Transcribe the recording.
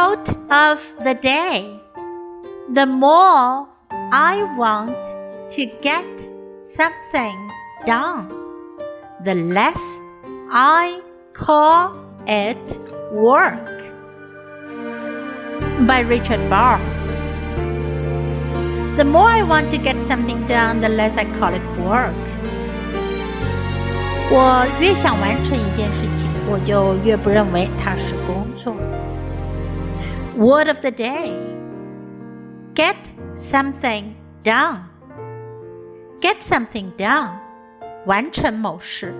quote of the day The more I want to get something done, the less I call it work. By Richard Bach. The more I want to get something done, the less I call it work. 我越想完成一件事情，我就越不认为它是工作。Word of the day Get something done. Get something done. 完成某事。